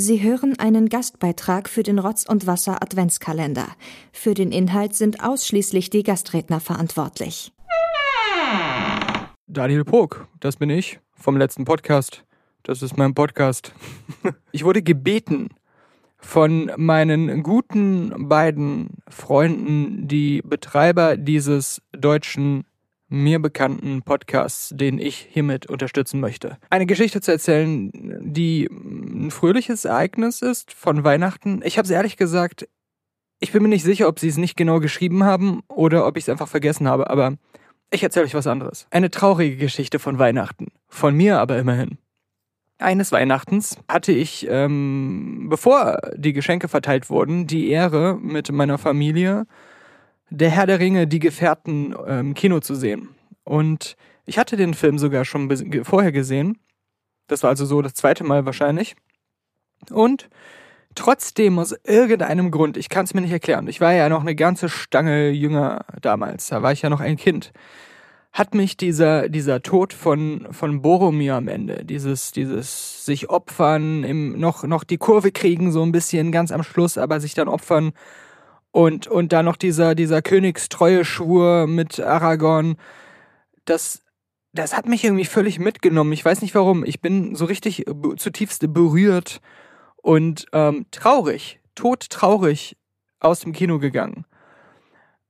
Sie hören einen Gastbeitrag für den Rotz und Wasser Adventskalender. Für den Inhalt sind ausschließlich die Gastredner verantwortlich. Daniel Pog, das bin ich vom letzten Podcast. Das ist mein Podcast. Ich wurde gebeten von meinen guten beiden Freunden, die Betreiber dieses deutschen mir bekannten Podcasts, den ich hiermit unterstützen möchte. Eine Geschichte zu erzählen, die ein fröhliches Ereignis ist von Weihnachten. Ich habe es ehrlich gesagt, ich bin mir nicht sicher, ob sie es nicht genau geschrieben haben oder ob ich es einfach vergessen habe, aber ich erzähle euch was anderes. Eine traurige Geschichte von Weihnachten. Von mir aber immerhin. Eines Weihnachtens hatte ich, ähm, bevor die Geschenke verteilt wurden, die Ehre, mit meiner Familie der Herr der Ringe, die Gefährten im ähm, Kino zu sehen. Und ich hatte den Film sogar schon vorher gesehen. Das war also so das zweite Mal wahrscheinlich. Und trotzdem aus irgendeinem Grund, ich kann es mir nicht erklären, ich war ja noch eine ganze Stange jünger damals, da war ich ja noch ein Kind, hat mich dieser, dieser Tod von, von Boromir am Ende, dieses, dieses sich opfern, im, noch, noch die Kurve kriegen, so ein bisschen ganz am Schluss, aber sich dann opfern und, und dann noch dieser, dieser Königstreue-Schwur mit Aragorn. Das, das hat mich irgendwie völlig mitgenommen. Ich weiß nicht warum. Ich bin so richtig zutiefst berührt und ähm, traurig, todtraurig aus dem Kino gegangen.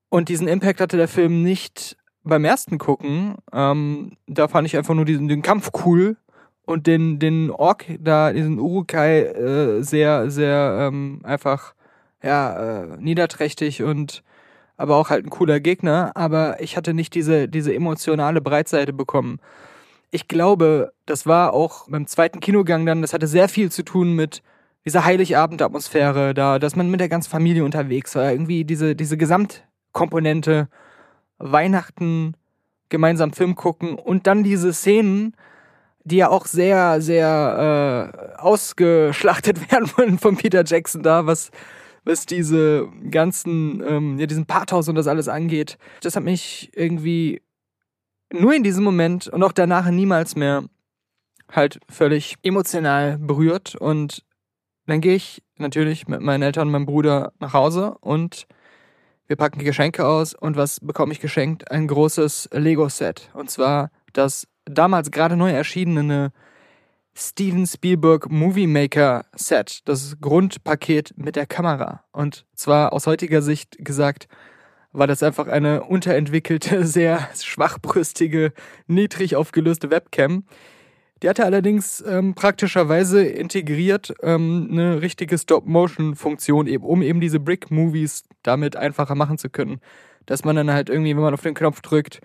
Und diesen Impact hatte der Film nicht beim ersten Gucken. Ähm, da fand ich einfach nur diesen den Kampf cool und den, den Ork da, diesen Urukai, äh, sehr, sehr ähm, einfach ja, äh, niederträchtig und aber auch halt ein cooler Gegner, aber ich hatte nicht diese, diese emotionale Breitseite bekommen. Ich glaube, das war auch beim zweiten Kinogang dann, das hatte sehr viel zu tun mit dieser Heiligabend-Atmosphäre da, dass man mit der ganzen Familie unterwegs war, irgendwie diese, diese Gesamtkomponente, Weihnachten, gemeinsam Film gucken und dann diese Szenen, die ja auch sehr, sehr äh, ausgeschlachtet werden von, von Peter Jackson da, was was diese ganzen, ähm, ja, diesen Pathos und das alles angeht. Das hat mich irgendwie nur in diesem Moment und auch danach niemals mehr halt völlig emotional berührt. Und dann gehe ich natürlich mit meinen Eltern und meinem Bruder nach Hause und wir packen die Geschenke aus. Und was bekomme ich geschenkt? Ein großes Lego-Set. Und zwar das damals gerade neu erschienene Steven Spielberg Movie Maker Set, das Grundpaket mit der Kamera. Und zwar aus heutiger Sicht gesagt, war das einfach eine unterentwickelte, sehr schwachbrüstige, niedrig aufgelöste Webcam. Die hatte allerdings ähm, praktischerweise integriert ähm, eine richtige Stop-Motion-Funktion, eben, um eben diese Brick-Movies damit einfacher machen zu können. Dass man dann halt irgendwie, wenn man auf den Knopf drückt,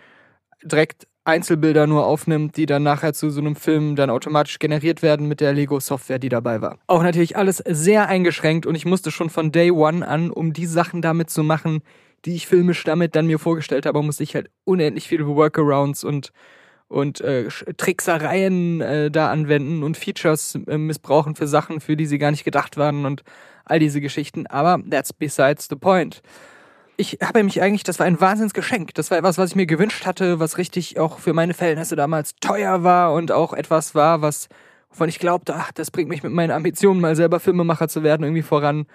direkt Einzelbilder nur aufnimmt, die dann nachher zu so einem Film dann automatisch generiert werden mit der Lego-Software, die dabei war. Auch natürlich alles sehr eingeschränkt und ich musste schon von Day One an, um die Sachen damit zu machen, die ich filmisch damit dann mir vorgestellt habe, musste ich halt unendlich viele Workarounds und und äh, Tricksereien äh, da anwenden und Features äh, missbrauchen für Sachen, für die sie gar nicht gedacht waren und all diese Geschichten. Aber that's besides the point ich habe mich eigentlich, das war ein Wahnsinnsgeschenk. Das war etwas, was ich mir gewünscht hatte, was richtig auch für meine Verhältnisse damals teuer war und auch etwas war, was, wovon ich glaubte, ach, das bringt mich mit meinen Ambitionen, mal selber Filmemacher zu werden, irgendwie voran.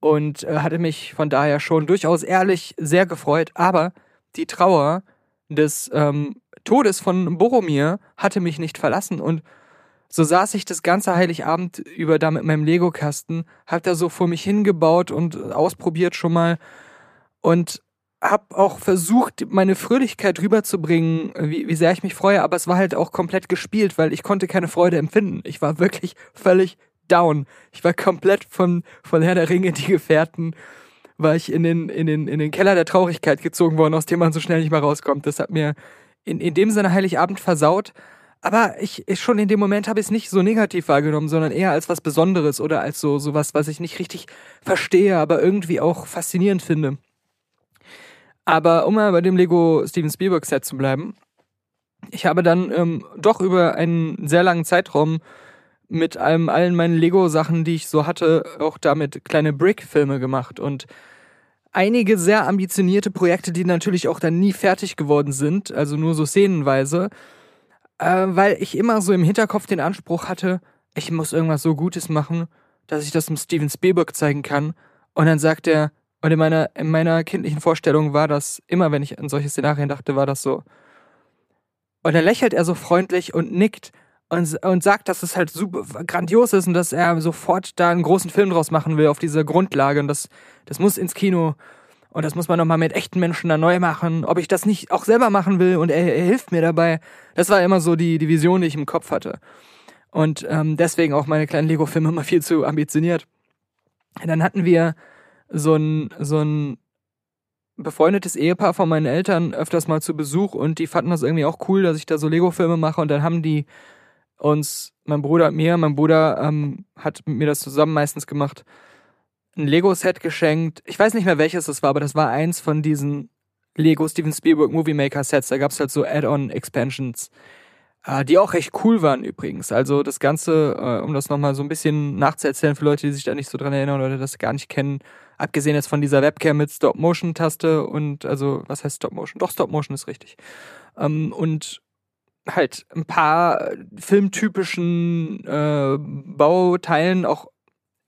Und äh, hatte mich von daher schon durchaus ehrlich sehr gefreut. Aber die Trauer des ähm, Todes von Boromir hatte mich nicht verlassen und so saß ich das ganze Heiligabend über da mit meinem Lego-Kasten, hab da so vor mich hingebaut und ausprobiert schon mal und habe auch versucht, meine Fröhlichkeit rüberzubringen, wie, wie sehr ich mich freue, aber es war halt auch komplett gespielt, weil ich konnte keine Freude empfinden. Ich war wirklich völlig down. Ich war komplett von, von Herr der Ringe, die Gefährten, war ich in den, in den, in den Keller der Traurigkeit gezogen worden, aus dem man so schnell nicht mehr rauskommt. Das hat mir in, in dem Sinne Heiligabend versaut. Aber ich, ich schon in dem Moment habe ich es nicht so negativ wahrgenommen, sondern eher als was Besonderes oder als so, so was, was ich nicht richtig verstehe, aber irgendwie auch faszinierend finde. Aber um mal bei dem Lego Steven Spielberg Set zu bleiben, ich habe dann ähm, doch über einen sehr langen Zeitraum mit allem, allen meinen Lego-Sachen, die ich so hatte, auch damit kleine Brick-Filme gemacht und einige sehr ambitionierte Projekte, die natürlich auch dann nie fertig geworden sind, also nur so szenenweise, äh, weil ich immer so im Hinterkopf den Anspruch hatte, ich muss irgendwas so Gutes machen, dass ich das dem Steven Spielberg zeigen kann. Und dann sagt er, und in meiner, in meiner kindlichen Vorstellung war das, immer wenn ich an solche Szenarien dachte, war das so. Und dann lächelt er so freundlich und nickt und, und sagt, dass es halt super grandios ist und dass er sofort da einen großen Film draus machen will auf dieser Grundlage und das, das muss ins Kino und das muss man nochmal mit echten Menschen dann neu machen, ob ich das nicht auch selber machen will und er, er hilft mir dabei. Das war immer so die, die Vision, die ich im Kopf hatte. Und ähm, deswegen auch meine kleinen Lego-Filme immer viel zu ambitioniert. Und dann hatten wir so ein, so ein befreundetes Ehepaar von meinen Eltern öfters mal zu Besuch und die fanden das irgendwie auch cool, dass ich da so Lego-Filme mache und dann haben die uns, mein Bruder und mir, mein Bruder ähm, hat mit mir das zusammen meistens gemacht, ein Lego-Set geschenkt. Ich weiß nicht mehr welches das war, aber das war eins von diesen Lego Steven Spielberg Movie Maker Sets. Da gab es halt so Add-on-Expansions, äh, die auch recht cool waren übrigens. Also das Ganze, äh, um das nochmal so ein bisschen nachzuerzählen für Leute, die sich da nicht so dran erinnern oder das gar nicht kennen, abgesehen jetzt von dieser Webcam mit Stop-Motion-Taste und also, was heißt Stop-Motion? Doch, Stop-Motion ist richtig. Ähm, und halt ein paar filmtypischen äh, Bauteilen, auch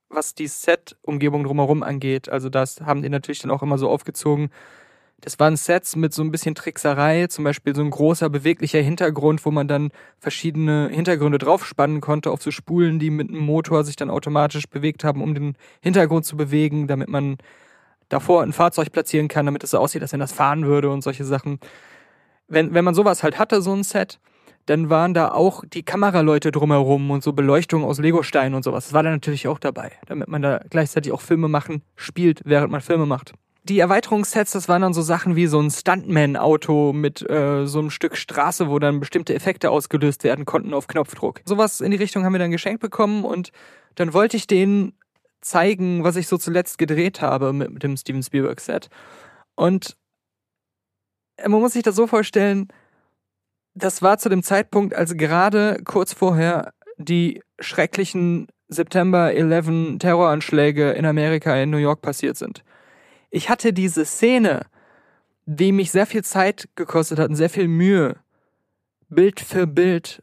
was die Set-Umgebung drumherum angeht. Also das haben die natürlich dann auch immer so aufgezogen. Das waren Sets mit so ein bisschen Trickserei, zum Beispiel so ein großer beweglicher Hintergrund, wo man dann verschiedene Hintergründe draufspannen konnte auf so Spulen, die mit einem Motor sich dann automatisch bewegt haben, um den Hintergrund zu bewegen, damit man davor ein Fahrzeug platzieren kann, damit es so aussieht, als wenn das fahren würde und solche Sachen wenn, wenn man sowas halt hatte, so ein Set, dann waren da auch die Kameraleute drumherum und so Beleuchtung aus Legosteinen und sowas. Das war da natürlich auch dabei, damit man da gleichzeitig auch Filme machen spielt, während man Filme macht. Die Erweiterungssets, das waren dann so Sachen wie so ein Stuntman-Auto mit äh, so einem Stück Straße, wo dann bestimmte Effekte ausgelöst werden konnten auf Knopfdruck. Sowas in die Richtung haben wir dann geschenkt bekommen und dann wollte ich denen zeigen, was ich so zuletzt gedreht habe mit, dem Steven Spielberg-Set. Und man muss sich das so vorstellen, das war zu dem Zeitpunkt, als gerade kurz vorher die schrecklichen September 11 Terroranschläge in Amerika in New York passiert sind. Ich hatte diese Szene, die mich sehr viel Zeit gekostet hat und sehr viel Mühe, Bild für Bild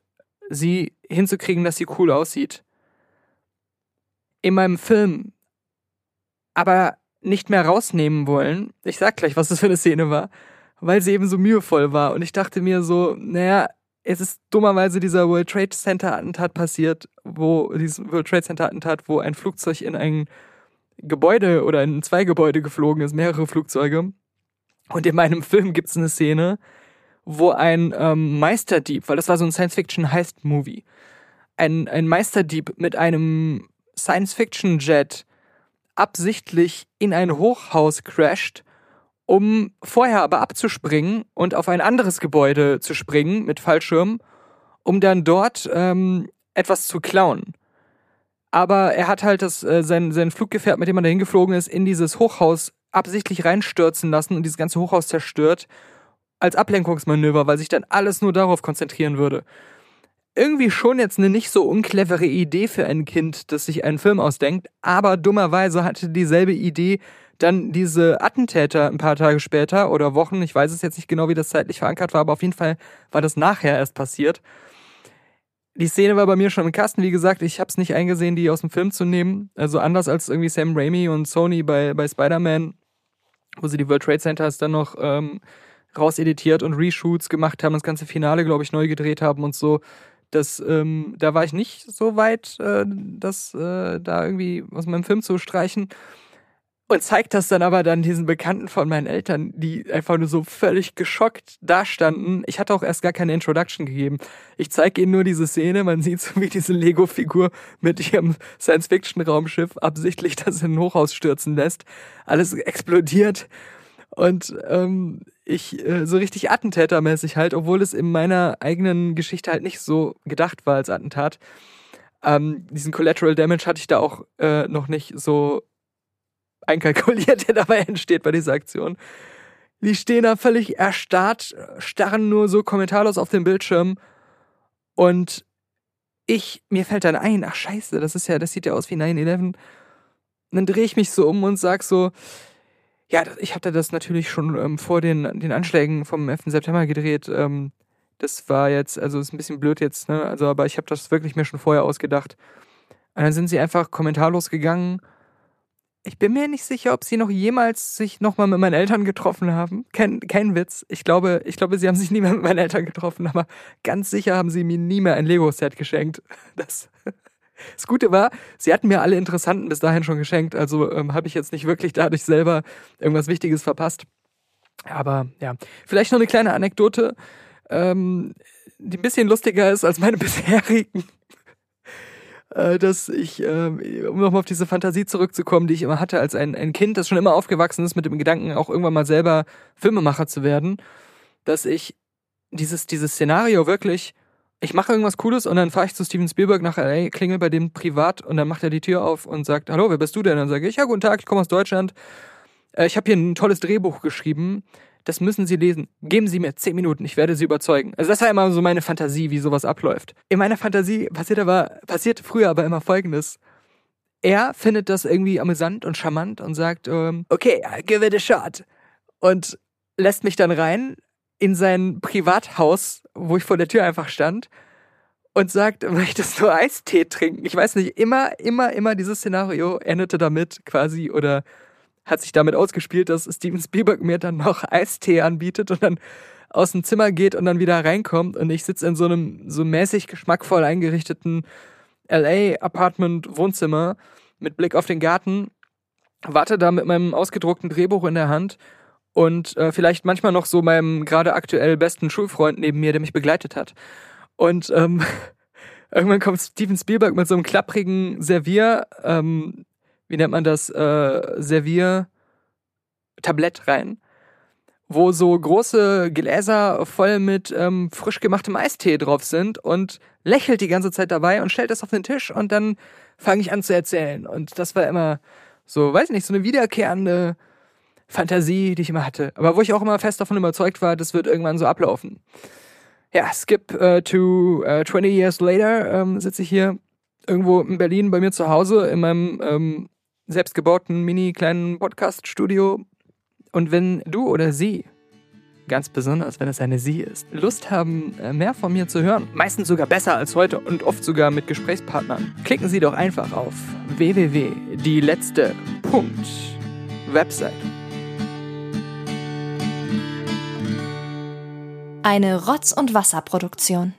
sie hinzukriegen, dass sie cool aussieht. In meinem Film. Aber nicht mehr rausnehmen wollen. Ich sag gleich, was das für eine Szene war weil sie eben so mühevoll war. Und ich dachte mir so, naja, es ist dummerweise dieser World Trade Center Attentat passiert, wo dieses World Trade Center Attentat, wo ein Flugzeug in ein Gebäude oder in zwei Gebäude geflogen ist, mehrere Flugzeuge. Und in meinem Film gibt es eine Szene, wo ein ähm, Meisterdieb, weil das war so ein Science-Fiction-Heist-Movie, ein, ein Meisterdieb mit einem Science-Fiction-Jet absichtlich in ein Hochhaus crasht um vorher aber abzuspringen und auf ein anderes Gebäude zu springen mit Fallschirm, um dann dort ähm, etwas zu klauen. Aber er hat halt das, äh, sein, sein Fluggefährt, mit dem er dahin geflogen ist, in dieses Hochhaus absichtlich reinstürzen lassen und dieses ganze Hochhaus zerstört als Ablenkungsmanöver, weil sich dann alles nur darauf konzentrieren würde. Irgendwie schon jetzt eine nicht so unclevere Idee für ein Kind, das sich einen Film ausdenkt, aber dummerweise hatte dieselbe Idee dann diese Attentäter ein paar Tage später oder Wochen, ich weiß es jetzt nicht genau, wie das zeitlich verankert war, aber auf jeden Fall war das nachher erst passiert. Die Szene war bei mir schon im Kasten, wie gesagt, ich habe es nicht eingesehen, die aus dem Film zu nehmen. Also anders als irgendwie Sam Raimi und Sony bei, bei Spider-Man, wo sie die World Trade Centers dann noch ähm, rauseditiert und Reshoots gemacht haben, das ganze Finale, glaube ich, neu gedreht haben und so. Das, ähm, da war ich nicht so weit, äh, das äh, da irgendwie aus meinem Film zu streichen und zeigt das dann aber dann diesen Bekannten von meinen Eltern, die einfach nur so völlig geschockt dastanden. Ich hatte auch erst gar keine Introduction gegeben. Ich zeige ihnen nur diese Szene, man sieht so wie diese Lego-Figur mit ihrem Science-Fiction-Raumschiff absichtlich das in ein Hochhaus stürzen lässt. Alles explodiert und ähm, ich äh, so richtig Attentätermäßig halt, obwohl es in meiner eigenen Geschichte halt nicht so gedacht war als Attentat. Ähm, diesen Collateral Damage hatte ich da auch äh, noch nicht so einkalkuliert, der dabei entsteht bei dieser Aktion. Die stehen da völlig erstarrt, starren nur so kommentarlos auf den Bildschirm und ich, mir fällt dann ein, ach scheiße, das ist ja, das sieht ja aus wie 9-11. Dann drehe ich mich so um und sag so, ja, ich hatte das natürlich schon ähm, vor den, den Anschlägen vom 11. September gedreht. Ähm, das war jetzt, also ist ein bisschen blöd jetzt, ne? Also, aber ich habe das wirklich mir schon vorher ausgedacht. Und dann sind sie einfach kommentarlos gegangen. Ich bin mir nicht sicher, ob sie noch jemals sich nochmal mit meinen Eltern getroffen haben. Kein, kein Witz. Ich glaube, ich glaube, sie haben sich nie mehr mit meinen Eltern getroffen, aber ganz sicher haben sie mir nie mehr ein Lego-Set geschenkt. Das, das Gute war, sie hatten mir alle Interessanten bis dahin schon geschenkt, also ähm, habe ich jetzt nicht wirklich dadurch selber irgendwas Wichtiges verpasst. Aber ja, vielleicht noch eine kleine Anekdote, ähm, die ein bisschen lustiger ist als meine bisherigen. Äh, dass ich, ähm, um nochmal auf diese Fantasie zurückzukommen, die ich immer hatte als ein, ein Kind, das schon immer aufgewachsen ist mit dem Gedanken, auch irgendwann mal selber Filmemacher zu werden, dass ich dieses, dieses Szenario wirklich, ich mache irgendwas Cooles und dann fahre ich zu Steven Spielberg nach LA, klingel bei dem privat und dann macht er die Tür auf und sagt, hallo, wer bist du denn? Und dann sage ich, ja, guten Tag, ich komme aus Deutschland. Äh, ich habe hier ein tolles Drehbuch geschrieben das müssen Sie lesen. Geben Sie mir zehn Minuten, ich werde Sie überzeugen. Also das war immer so meine Fantasie, wie sowas abläuft. In meiner Fantasie passiert aber, passiert früher aber immer Folgendes. Er findet das irgendwie amüsant und charmant und sagt, ähm, okay, give it a shot. Und lässt mich dann rein in sein Privathaus, wo ich vor der Tür einfach stand und sagt, möchtest du Eistee trinken? Ich weiß nicht, immer, immer, immer dieses Szenario endete damit quasi oder hat sich damit ausgespielt, dass Steven Spielberg mir dann noch Eistee anbietet und dann aus dem Zimmer geht und dann wieder reinkommt und ich sitze in so einem so mäßig geschmackvoll eingerichteten LA Apartment Wohnzimmer mit Blick auf den Garten, warte da mit meinem ausgedruckten Drehbuch in der Hand und äh, vielleicht manchmal noch so meinem gerade aktuell besten Schulfreund neben mir, der mich begleitet hat. Und ähm, irgendwann kommt Steven Spielberg mit so einem klapprigen Servier, ähm, wie nennt man das, äh, Servier-Tablett rein, wo so große Gläser voll mit ähm, frisch gemachtem Eistee drauf sind und lächelt die ganze Zeit dabei und stellt das auf den Tisch und dann fange ich an zu erzählen. Und das war immer so, weiß nicht, so eine wiederkehrende Fantasie, die ich immer hatte. Aber wo ich auch immer fest davon überzeugt war, das wird irgendwann so ablaufen. Ja, skip uh, to uh, 20 years later ähm, sitze ich hier irgendwo in Berlin bei mir zu Hause in meinem ähm, selbstgebauten mini kleinen Podcast-Studio. Und wenn du oder sie, ganz besonders wenn es eine sie ist, Lust haben, äh, mehr von mir zu hören, meistens sogar besser als heute und oft sogar mit Gesprächspartnern, klicken Sie doch einfach auf www.dieletzte.website. Eine Rotz- und Wasserproduktion.